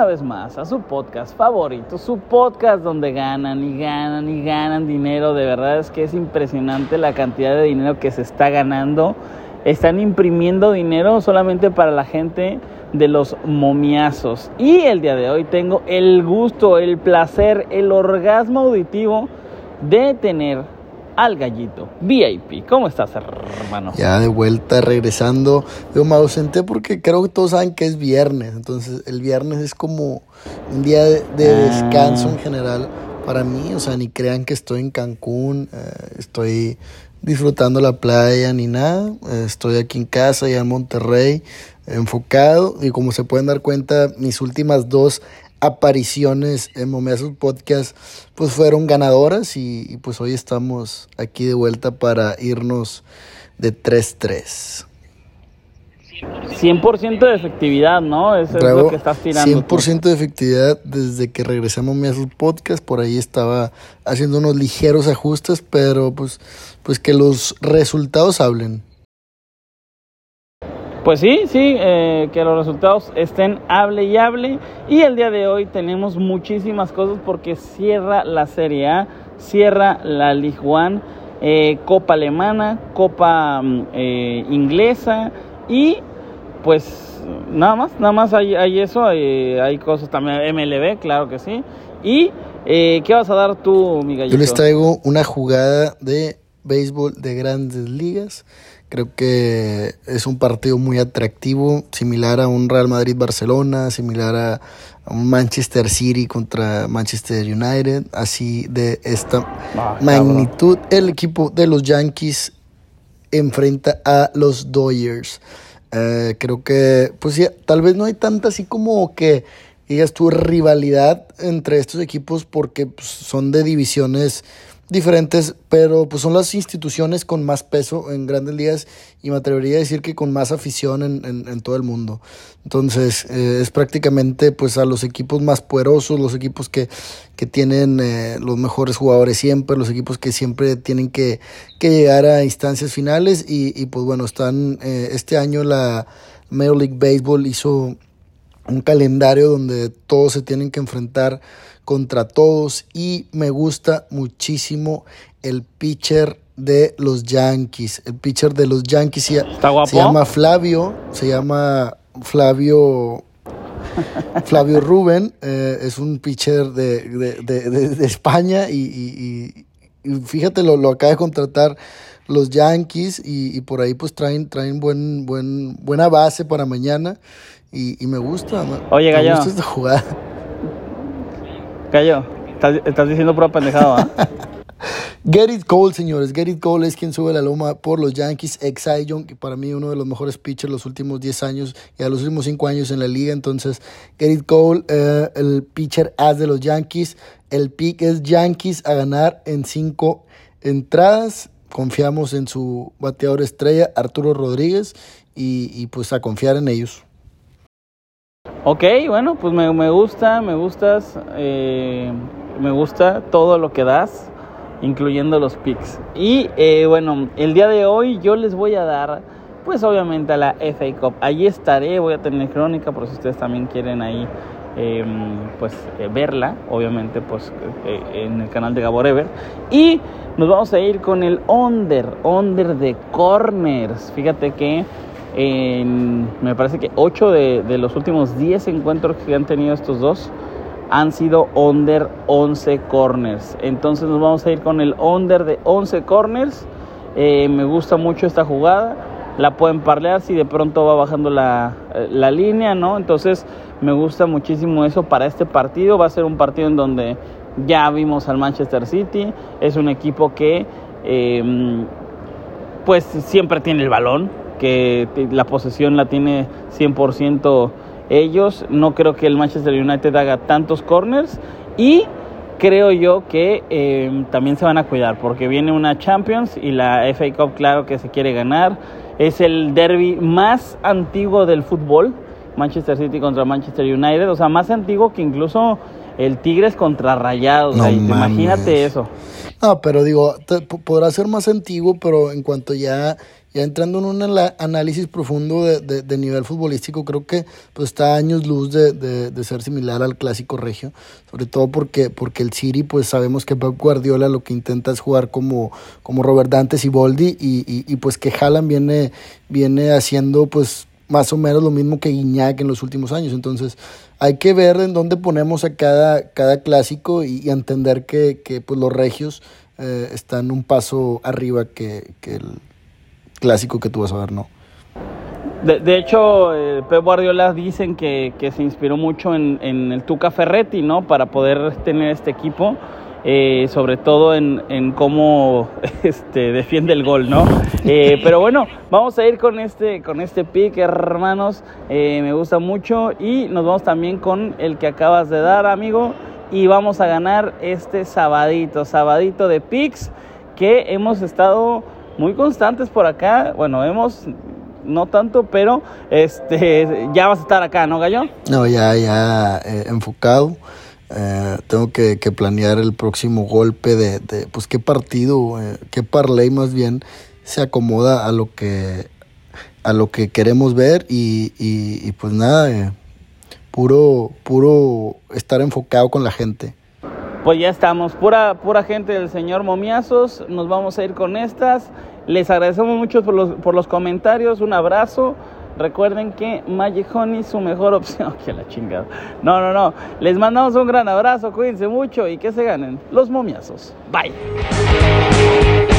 una vez más a su podcast favorito, su podcast donde ganan y ganan y ganan dinero. De verdad es que es impresionante la cantidad de dinero que se está ganando. Están imprimiendo dinero solamente para la gente de los momiazos. Y el día de hoy tengo el gusto, el placer, el orgasmo auditivo de tener al gallito VIP. ¿Cómo estás, hermano? Ya de vuelta, regresando. Yo me ausenté porque creo que todos saben que es viernes. Entonces, el viernes es como un día de, ah. descanso en general para mí. O sea, ni crean que estoy en Cancún. Eh, estoy disfrutando la playa ni nada. Eh, estoy aquí en casa, ya en Monterrey, enfocado. Y como se pueden dar cuenta, mis últimas dos apariciones en Momeazos Podcast pues fueron ganadoras y, pues hoy estamos aquí de vuelta para irnos de 3-3. 100% de efectividad, ¿no? Eso es lo que estás tirando. 100% de efectividad desde que regresé a Momeazos Podcast. Por ahí estaba haciendo unos ligeros ajustes, pero pues, pues que los resultados hablen. Pues sí, sí, eh, que los resultados estén hable y hable. Y el día de hoy tenemos muchísimas cosas porque cierra la Serie A, cierra la Ligue 1, eh, Copa Alemana, Copa mm, eh, Inglesa y pues nada más, nada más hay, hay eso, hay cosas también, MLB, claro que sí. ¿Y qué vas a dar tú, mi? Yo les traigo una jugada de béisbol de grandes ligas Creo que es un partido muy atractivo, similar a un Real Madrid-Barcelona, similar a, un Manchester City contra Manchester United, así de esta ah, magnitud. El equipo de los Yankees enfrenta a los Dodgers. Eh, creo que, pues ya, tal vez no hay tanta así como que digas tu rivalidad entre estos equipos porque pues, son de divisiones diferentes, pero pues son las instituciones con más peso en grandes ligas y me atrevería a decir que con más afición en, en, todo el mundo. Entonces eh, es prácticamente pues a los equipos más poderosos, los equipos que, que tienen eh, los mejores jugadores siempre, los equipos que siempre tienen que, que llegar a instancias finales y, y pues bueno, están eh, este año la Major League Baseball hizo un calendario donde todos se tienen que enfrentar contra todos y me gusta muchísimo el pitcher de los Yankees. El pitcher de los Yankees se, llama Flavio, se llama Flavio Flavio Rubén, eh, es un pitcher de, de, España y, fíjate, lo, lo acaba de contratar los Yankees y, por ahí pues traen, traen buen, buen, buena base para mañana y, me gusta. Oye, Me gusta esta jugada. Gallo, estás, diciendo pura pendejada. Gerrit Cole, señores. Gerrit Cole es quien sube la loma por los Yankees, ex Young, que para mí uno de los mejores pitchers los últimos 10 años y a los últimos 5 años en la liga. Entonces, Gerrit Cole, eh, el pitcher as de los Yankees. El pick es Yankees a ganar en 5 entradas. Confiamos en su bateador estrella, Arturo Rodríguez, y, pues a confiar en ellos. Ok, bueno, pues me, me gusta, me gustas, eh, me gusta todo lo que das, incluyendo los pics. Y eh, bueno, el día de hoy yo les voy a dar, pues obviamente a la FA Cup. Allí estaré, voy a tener crónica, por si ustedes también quieren ahí, em, pues eh, verla, obviamente, pues en el canal de Gaborever. Y nos vamos a ir con el under, under de corners. Fíjate que en, me parece que 8 de, los últimos 10 encuentros que han tenido estos dos han sido under 11 corners. Entonces nos vamos a ir con el under de 11 corners. Eh, me gusta mucho esta jugada. La pueden parlear si de pronto va bajando la, la, línea, ¿no? Entonces me gusta muchísimo eso para este partido. Va a ser un partido en donde ya vimos al Manchester City. Es un equipo que eh, pues siempre tiene el balón que la posesión la tiene 100% ellos. No creo que el Manchester United haga tantos corners y creo yo que em, también se van a cuidar porque viene una Champions y la FA Cup claro que se quiere ganar. Es el derby más antiguo del fútbol, Manchester City contra Manchester United, o sea, más antiguo que incluso el Tigres contra Rayados. imagínate eso. No, pero digo, podrá ser más antiguo, pero en cuanto ya ya entrando en un análisis profundo de, nivel futbolístico, creo que pues está años luz de, ser similar al clásico regio, sobre todo porque, porque el City, pues sabemos que Pep Guardiola lo que intenta es jugar como, como Robert Dantes y Boldi, y, y, y pues que Haaland viene, viene haciendo pues más o menos lo mismo que Guiñac en los últimos años, entonces hay que ver en dónde ponemos a cada, cada clásico y, entender que, que pues los regios eh, están un paso arriba que, que el clásico que tú vas a ver, ¿no? De, hecho, eh, Pep Guardiola dicen que, se inspiró mucho en, el Tuca Ferretti, ¿no? Para poder tener este equipo, eh, sobre todo en, cómo este, defiende el gol, ¿no? Eh, pero bueno, vamos a ir con este, con este pick, hermanos. me gusta mucho y nos vamos también con el que acabas de dar, amigo. Y vamos a ganar este sabadito, sabadito de picks que hemos estado muy constantes por acá. Bueno, hemos no tanto, pero este ya vas a estar acá, ¿no, Gallo? No, ya, ya eh, enfocado. Eh, tengo que, planear el próximo golpe de, de pues qué partido, eh, qué parlay más bien se acomoda a lo que a lo que queremos ver y, y, y pues nada, puro puro estar enfocado con la gente. Pues ya estamos, pura, pura gente del señor Momiazos, nos vamos a ir con estas. Les agradecemos mucho por los, por los comentarios, un abrazo. Recuerden que Magic Honey es su mejor opción. que la chingada. No, no, no. Les mandamos un gran abrazo, cuídense mucho y que se ganen los momiazos. Bye.